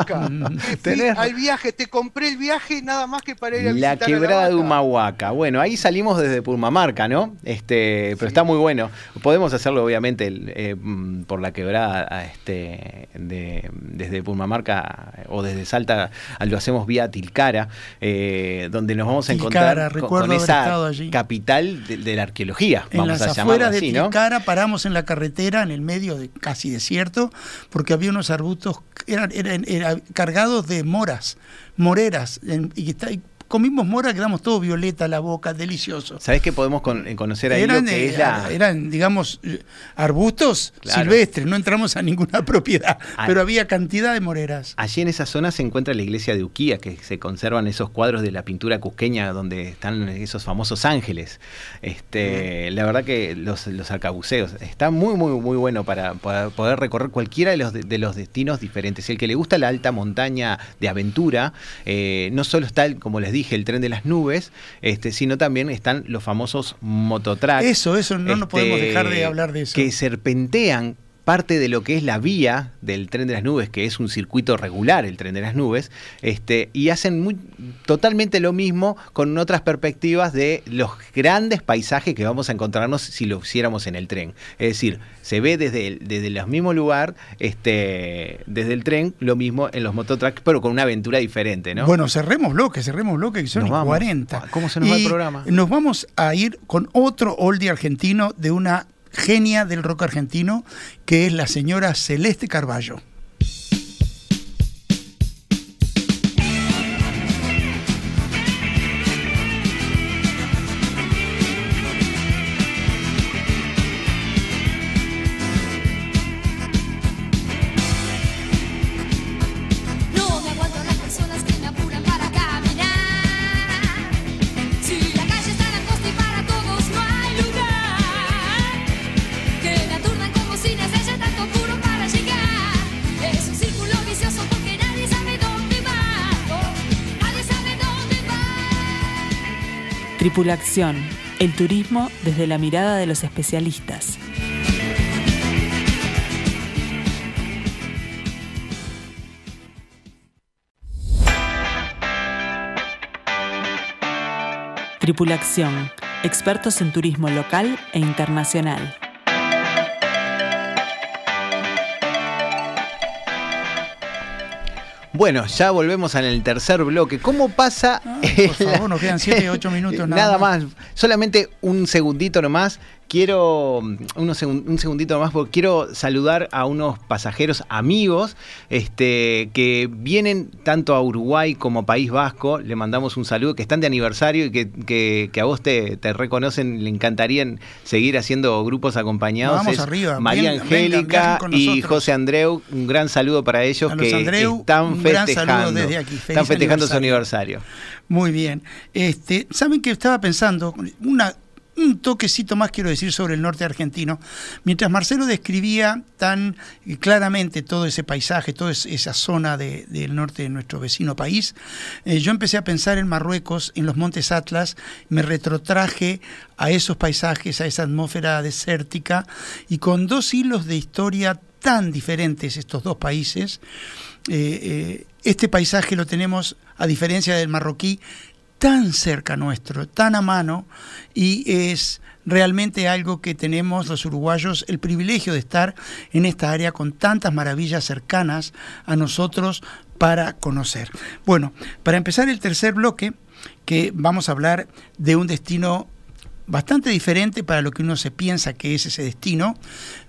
Que fui Tenés- al viaje, te compré el viaje nada más que para ir a La visitar a quebrada de. Humahuaca. Bueno, ahí salimos desde Purmamarca, ¿no? Este, pero está muy bueno. Podemos hacerlo, obviamente, el, eh, mm, por la quebrada, a este, de- desde Purmamarca eh, o desde Salta, lo hacemos vía Tilcara, eh, donde nos vamos a Tilcara, encontrar con- esa allí. Capital de, de la arqueología. En vamos las a afueras de así, ¿no? Tilcara paramos en la carretera, en el medio de casi desierto, porque había unos arbustos eran, eran- eran cargados de moras, moreras, en- y, está- y comimos mora, quedamos todo violeta la boca, delicioso. ¿Sabés que podemos con- eh, conocer ahí Eran, lo que eh, es la... eran, digamos, eh, arbustos Claro. silvestres, no entramos a ninguna [laughs] propiedad, Ah. pero había cantidad de moreras. Allí en esa zona se encuentra la iglesia de Uquía, que se conservan esos cuadros de la pintura cusqueña donde están esos famosos ángeles. Este, La verdad que los, los arcabuceos está muy, muy, muy bueno para, para poder recorrer cualquiera de los, de los destinos diferentes. El que le gusta la alta montaña de aventura, eh, no solo está, como les dije, el tren de las nubes, este, sino también están los famosos mototracks. Eso, eso, no nos este, podemos dejar de hablar de eso. Que serpentean parte de lo que es la vía del tren de las nubes, que es un circuito regular, el tren de las nubes, este, y hacen muy, totalmente lo mismo con otras perspectivas de los grandes paisajes que vamos a encontrarnos si lo hiciéramos en el tren. Es decir, se ve desde el, desde el mismo lugar, este, desde el tren, lo mismo en los mototracks, pero con una aventura diferente, ¿no? Bueno, cerremos bloque, cerremos bloque, que son Nos y vamos. 40. ¿Cómo se nos va el programa? Nos vamos a ir con otro oldie argentino de una genia del rock argentino, que es la señora Celeste Carballo. Tripulación, el turismo desde la mirada de los especialistas. Tripulación, expertos en turismo local e internacional. Bueno, ya volvemos en el tercer bloque. ¿Cómo pasa? Por favor, nos quedan siete, ocho minutos [laughs] nada Nada más. más. Solamente un segundito nomás. Quiero unos segun- un segundito nomás porque quiero saludar a unos pasajeros amigos este, que vienen tanto a Uruguay como a País Vasco. Le mandamos un saludo, que están de aniversario y que, que- que a vos te, te reconocen. Le encantarían seguir haciendo grupos acompañados. Vamos Es arriba, María vengan, Angélica y. José Andreu. Un gran saludo para ellos que Andreu, están un gran festejando. saludo desde aquí. Están festejando su aniversario. Muy bien. Este, ¿Saben que estaba pensando? Una, un toquecito más quiero decir sobre el norte argentino. Mientras Marcelo describía tan claramente todo ese paisaje, toda es- esa zona de- del norte de nuestro vecino país, eh, yo empecé a pensar en Marruecos, en los montes Atlas, me retrotraje a esos paisajes, a esa atmósfera desértica, y con dos hilos de historia tan diferentes estos dos países, eh, eh, este paisaje lo tenemos, a diferencia del marroquí, tan cerca nuestro, tan a mano, y es realmente algo que tenemos los uruguayos el privilegio de estar en esta área con tantas maravillas cercanas a nosotros para conocer. Bueno, para empezar el tercer bloque, que vamos a hablar de un destino bastante diferente para lo que uno se piensa que es ese destino.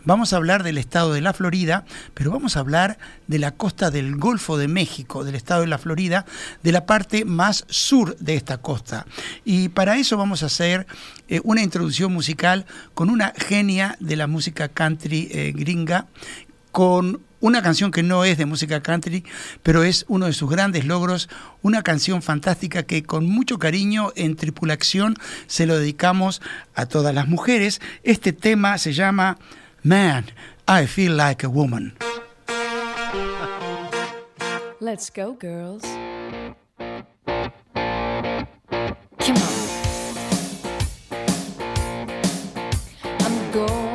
Vamos a hablar del estado de la Florida, pero vamos a hablar de la costa del Golfo de México, del estado de la Florida, de la parte más sur de esta costa. Y para eso vamos a hacer eh, una introducción musical con una genia de la música country eh, gringa, con una canción que no es de música country, pero es uno de sus grandes logros, una canción fantástica que con mucho cariño en Tripulación se lo dedicamos a todas las mujeres. Este tema se llama Man, I Feel Like a Woman. Let's go, girls. Come on. I'm going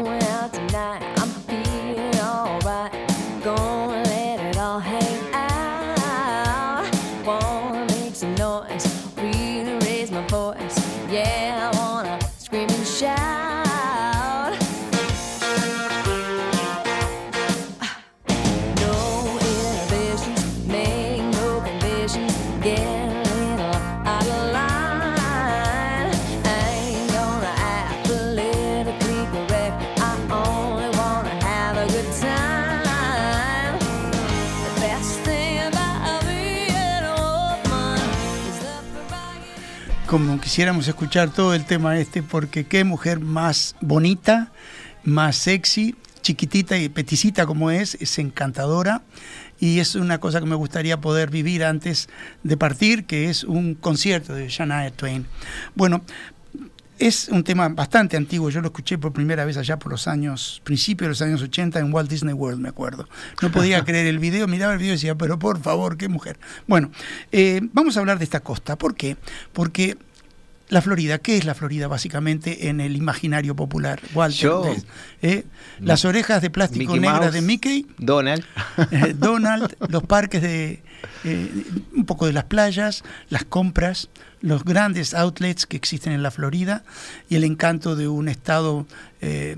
quisiéramos escuchar todo el tema este, porque qué mujer más bonita, más sexy, chiquitita y peticita como es, es encantadora. Y es una cosa que me gustaría poder vivir antes de partir, que es un concierto de Shania Twain. Bueno, es un tema bastante antiguo, yo lo escuché por primera vez allá por los años, principios de los años 80 en Walt Disney World, me acuerdo. No podía [laughs] creer el video, miraba el video y decía, pero por favor, qué mujer. Bueno, eh, vamos a hablar de esta costa. ¿Por qué? Porque la Florida, ¿qué es la Florida básicamente en el imaginario popular? Walter, Yo- ¿ves? ¿Eh? Las orejas de plástico Mickey negras Mouse. de Mickey, Donald. [laughs] eh, Donald, los parques de eh, un poco de las playas, las compras, los grandes outlets que existen en la Florida y el encanto de un estado eh,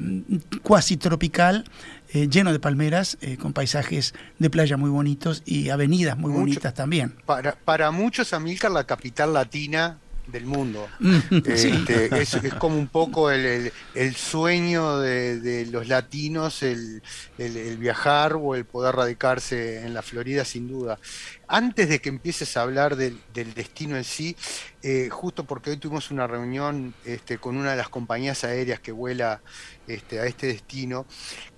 cuasi tropical. eh, lleno de palmeras, eh, con paisajes de playa muy bonitos y avenidas muy Mucho. bonitas también. Para, para muchos, Amílcar, la capital latina del mundo. Sí. Este, es, es como un poco el, el- el sueño de, de los latinos, el, el- el viajar o el poder radicarse en la Florida, sin duda. Antes de que empieces a hablar del, del destino en sí, eh, justo porque hoy tuvimos una reunión este, con una de las compañías aéreas que vuela este, a este destino,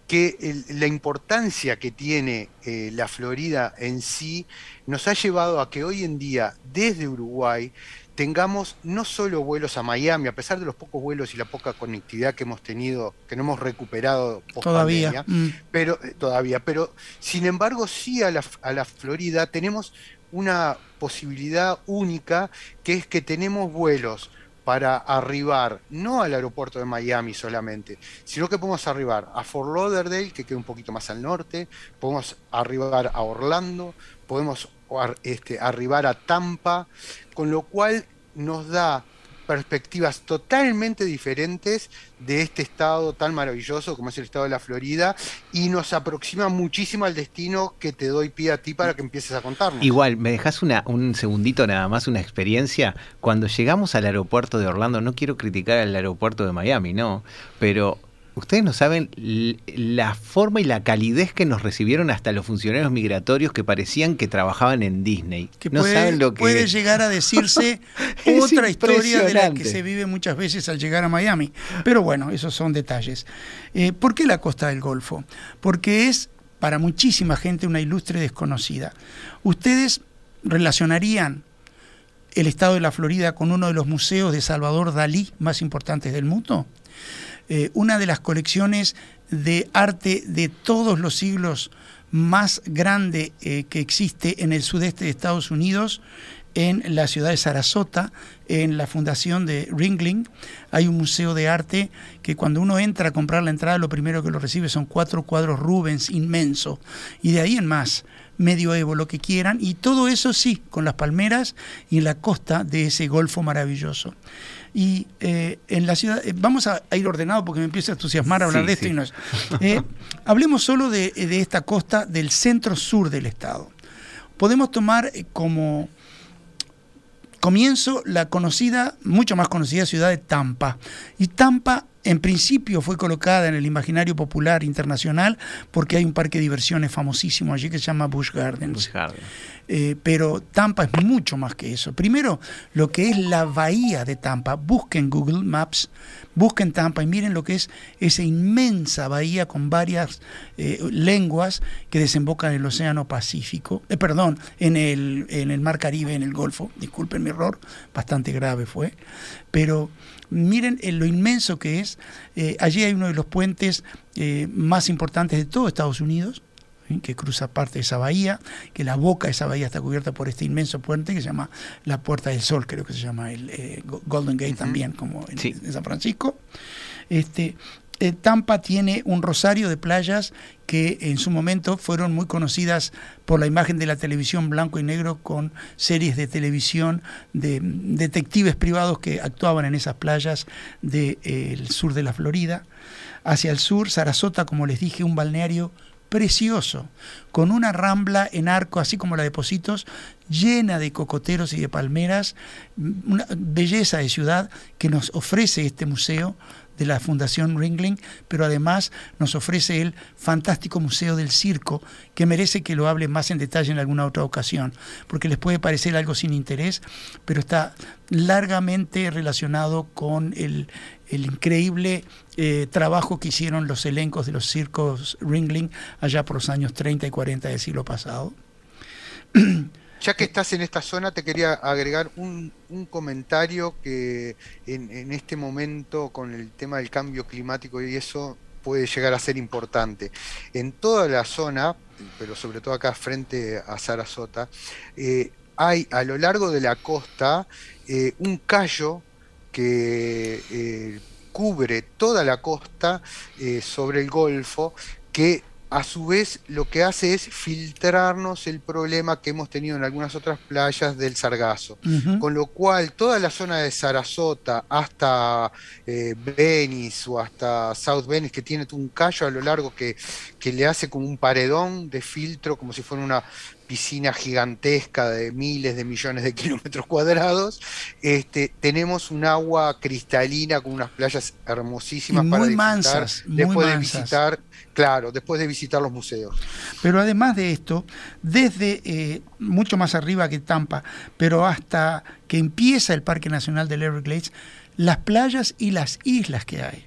que el- la importancia que tiene eh, la Florida en sí nos ha llevado a que hoy en día, desde Uruguay, tengamos no solo vuelos a Miami, a pesar de los pocos vuelos y la poca conectividad que hemos tenido, que no hemos recuperado post Todavía. mm. pero eh, todavía, pero sin embargo sí a la, a la Florida tenemos una posibilidad única que es que tenemos vuelos para arribar no al aeropuerto de Miami solamente, sino que podemos arribar a Fort Lauderdale, que queda un poquito más al norte, podemos arribar a Orlando, podemos ar- este, arribar a Tampa, con lo cual nos da perspectivas totalmente diferentes de este estado tan maravilloso como es el estado de la Florida y nos aproxima muchísimo al destino que te doy pie a ti para que empieces a contarnos. Igual, ¿me dejas una, un segundito nada más, una experiencia? Cuando llegamos al aeropuerto de Orlando, no quiero criticar al aeropuerto de Miami, no, pero ustedes no saben la forma y la calidez que nos recibieron hasta los funcionarios migratorios que parecían que trabajaban en Disney. que no puede, saben lo que puede llegar a decirse [laughs] otra historia de la que se vive muchas veces al llegar a Miami. Pero bueno, esos son detalles. Eh, ¿Por qué la costa del Golfo? Porque es para muchísima gente una ilustre desconocida. ¿Ustedes relacionarían el estado de la Florida con uno de los museos de Salvador Dalí más importantes del mundo? Eh, una de las colecciones de arte de todos los siglos más grande eh, que existe en el sudeste de Estados Unidos, en la ciudad de Sarasota, en la fundación de Ringling. Hay un museo de arte que cuando uno entra a comprar la entrada, lo primero que lo recibe son cuatro cuadros Rubens inmenso. Y de ahí en más, medioevo, lo que quieran, y todo eso sí, con las palmeras y la costa de ese golfo maravilloso. Y eh, en la ciudad, eh, vamos a, a ir ordenado porque me empiezo a entusiasmar hablar Sí, de esto sí. y no es. Eh, [laughs] hablemos solo de, de esta costa del centro sur del estado. Podemos tomar eh, como comienzo la conocida, mucho más conocida ciudad de Tampa. Y Tampa en principio fue colocada en el imaginario popular internacional porque hay un parque de diversiones famosísimo allí que se llama Busch Gardens. Busch Gardens. Eh, pero Tampa es mucho más que eso. Primero, lo que es la bahía de Tampa. Busquen Google Maps, busquen Tampa y miren lo que es esa inmensa bahía con varias eh, lenguas que desembocan en el Océano Pacífico, eh, perdón, en el, en el Mar Caribe, en el Golfo. Disculpen mi error, bastante grave fue. Pero miren eh, lo inmenso que es. Eh, allí hay uno de los puentes eh, más importantes de todo Estados Unidos. ¿sí? que cruza parte de esa bahía, que la boca de esa bahía está cubierta por este inmenso puente que se llama la Puerta del Sol, creo que se llama el eh, Go- Golden Gate también, como en, Sí. en San Francisco. Este, eh, Tampa tiene un rosario de playas que en su momento fueron muy conocidas por la imagen de la televisión blanco y negro con series de televisión de detectives privados que actuaban en esas playas del sur de la Florida. Hacia el sur, Sarasota, como les dije, un balneario precioso, con una rambla en arco, así como la de Positos, llena de cocoteros y de palmeras, una belleza de ciudad que nos ofrece este museo de la Fundación Ringling, pero además nos ofrece el fantástico Museo del Circo, que merece que lo hable más en detalle en alguna otra ocasión, porque les puede parecer algo sin interés, pero está largamente relacionado con el, el increíble eh, trabajo que hicieron los elencos de los circos Ringling allá por los años 30 y 40 del siglo pasado. [clears throat] Ya que estás en esta zona, te quería agregar un, comentario que en, este momento con el tema del cambio climático y eso puede llegar a ser importante. En toda la zona, pero sobre todo acá frente a Sarasota, eh, hay a lo largo de la costa eh, un callo que eh, cubre toda la costa sobre el Golfo que a su vez lo que hace es filtrarnos el problema que hemos tenido en algunas otras playas del Sargazo. Con lo cual, toda la zona de Sarasota hasta eh, Venice o hasta South Venice, que tiene un callo a lo largo que, que le hace como un paredón de filtro, como si fuera una piscina gigantesca de miles de millones de [laughs] kilómetros cuadrados, este, tenemos un agua cristalina con unas playas hermosísimas Y para muy disfrutar mansas, muy después de visitar, claro, después de visitar los museos. Pero además de esto, desde eh, mucho más arriba que Tampa, pero hasta que empieza el Parque Nacional del Everglades, las playas y las islas que hay.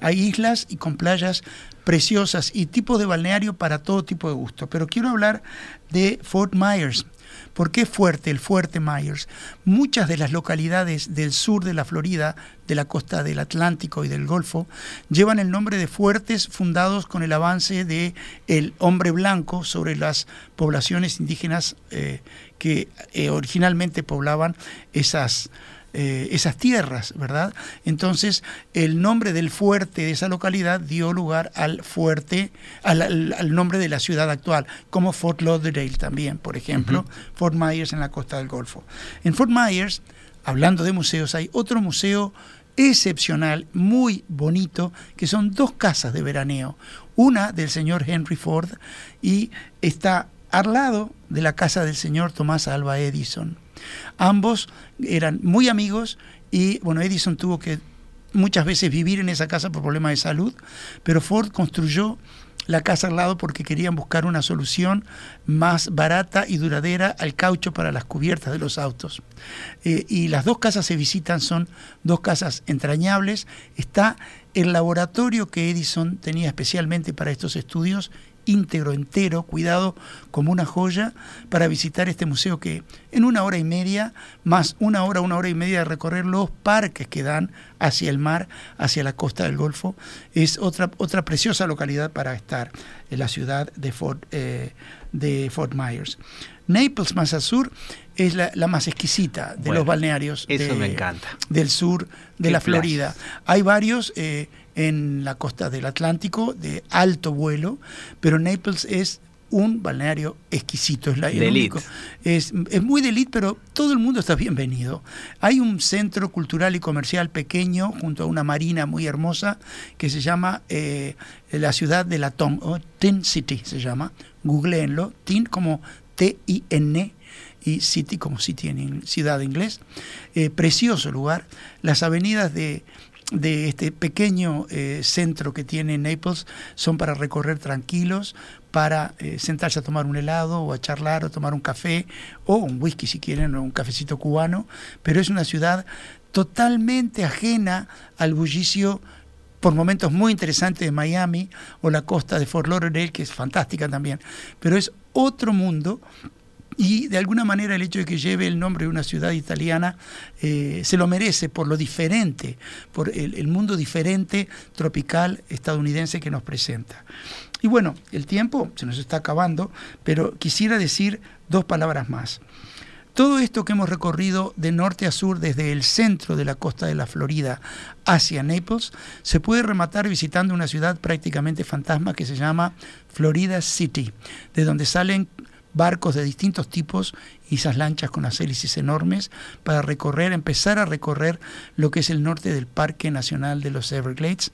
Hay islas y con playas preciosas y tipos de balneario para todo tipo de gusto. Pero quiero hablar de Fort Myers. ¿Por qué fuerte, el fuerte Myers? Muchas de las localidades del sur de la Florida, de la costa del Atlántico y del Golfo, llevan el nombre de fuertes fundados con el avance de el hombre blanco sobre las poblaciones indígenas eh, que eh, originalmente poblaban esas, eh, esas tierras, ¿verdad? Entonces, el nombre del fuerte de esa localidad dio lugar al fuerte, al, al- al nombre de la ciudad actual, como Fort Lauderdale también, por ejemplo, Fort Myers en la costa del Golfo. En Fort Myers, hablando de museos, hay otro museo excepcional, muy bonito, que son dos casas de veraneo. Una del señor Henry Ford y está al lado de la casa del señor Tomás Alba Edison. Ambos eran muy amigos y bueno, Edison tuvo que muchas veces vivir en esa casa por problemas de salud, pero Ford construyó la casa al lado porque querían buscar una solución más barata y duradera al caucho para las cubiertas de los autos. Eh, y las dos casas se visitan, son dos casas entrañables. Está el laboratorio que Edison tenía especialmente para estos estudios, íntegro, entero, cuidado como una joya, para visitar este museo que en una hora y media, más una hora, una hora y media de recorrer los parques que dan hacia el mar, hacia la costa del Golfo, es otra, otra preciosa localidad para estar en la ciudad de Fort, eh, de Fort Myers. Naples, más al sur, es la, la más exquisita de Bueno, los balnearios eso de- me encanta. del sur de Qué la. Florida. Hay varios eh, en la costa del Atlántico de alto vuelo, pero Naples es un balneario exquisito. Es, la, el De único. elite. Es, es muy de elite, pero todo el mundo está bienvenido. Hay un centro cultural y comercial pequeño junto a una marina muy hermosa que se llama eh, la ciudad de la Tom, o Tin City se llama. Googleenlo. Tin como T-I-N y City como City en ciudad en inglés. Eh, precioso lugar. Las avenidas de, de este pequeño eh, centro que tiene Naples son para recorrer tranquilos, para eh, sentarse a tomar un helado o a charlar o tomar un café o un whisky si quieren o un cafecito cubano, pero es una ciudad totalmente ajena al bullicio por momentos muy interesantes de Miami o la costa de Fort Lauderdale, que es fantástica también, pero es otro mundo y de alguna manera el hecho de que lleve el nombre de una ciudad italiana eh, se lo merece por lo diferente, por el, el mundo diferente tropical estadounidense que nos presenta. Y bueno, el tiempo se nos está acabando, pero quisiera decir dos palabras más. Todo esto que hemos recorrido de norte a sur desde el centro de la costa de la Florida hacia Naples se puede rematar visitando una ciudad prácticamente fantasma que se llama Florida City, de donde salen barcos de distintos tipos y esas lanchas con las hélices enormes para recorrer, empezar a recorrer lo que es el norte del Parque Nacional de los Everglades,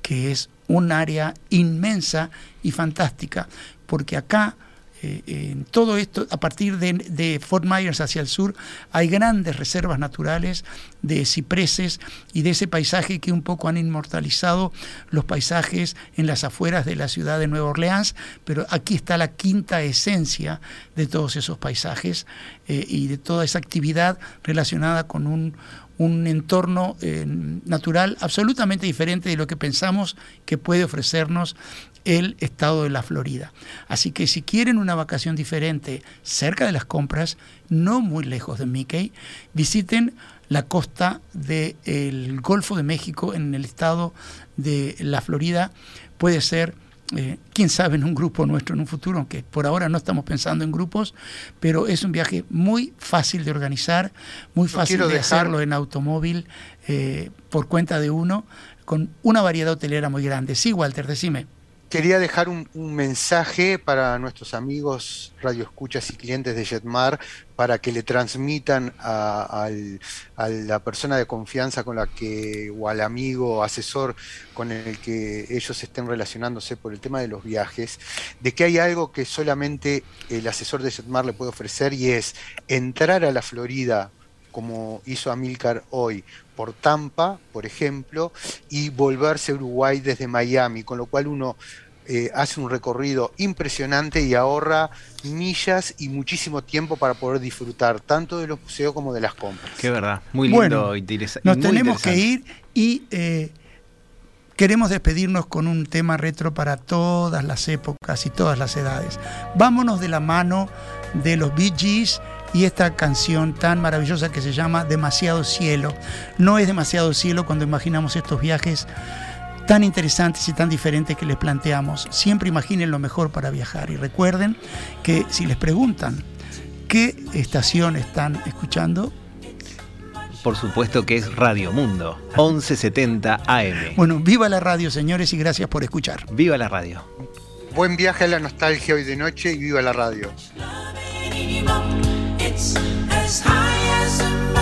que es un área inmensa y fantástica, porque acá eh, en todo esto, a partir de, Fort Myers hacia el sur, hay grandes reservas naturales de cipreses y de ese paisaje que un poco han inmortalizado los paisajes en las afueras de la ciudad de Nueva Orleans, pero aquí está la quinta esencia de todos esos paisajes eh, y de toda esa actividad relacionada con un, un entorno eh, natural absolutamente diferente de lo que pensamos que puede ofrecernos el estado de la Florida. Así que si quieren una vacación diferente cerca de las compras, no muy lejos de Mickey, visiten la costa del Golfo de México en el estado de la Florida. Puede ser eh, quién sabe en un grupo nuestro en un futuro, aunque por ahora no estamos pensando en grupos, pero es un viaje muy fácil de organizar, muy fácil de dejar- hacerlo en automóvil eh, por cuenta de uno, con una variedad hotelera muy grande. Sí, Walter, decime. Quería dejar un, mensaje para nuestros amigos radioescuchas y clientes de Jetmar para que le transmitan a, a la persona de confianza con la que, o al amigo, asesor con el que ellos estén relacionándose por el tema de los viajes, de que hay algo que solamente el asesor de Jetmar le puede ofrecer y es entrar a la Florida como hizo Amilcar hoy, por Tampa, por ejemplo, y volverse a Uruguay desde Miami, con lo cual uno eh, hace un recorrido impresionante y ahorra millas y muchísimo tiempo para poder disfrutar tanto de los museos como de las compras. Qué verdad, muy lindo Bueno, y interesa- Nos muy tenemos que ir y eh, queremos despedirnos con un tema retro para todas las épocas y todas las edades. Vámonos de la mano de los Bee Gees y esta canción tan maravillosa que se llama Demasiado Cielo. No es demasiado cielo cuando imaginamos estos viajes tan interesantes y tan diferentes que les planteamos. Siempre imaginen lo mejor para viajar y recuerden que si les preguntan qué estación están escuchando, Por supuesto que es Radio Mundo, 1170 AM. Bueno, viva la radio, señores, y gracias por escuchar. Viva la radio. Buen viaje a la nostalgia hoy de noche y viva la radio. It's as high as a mountain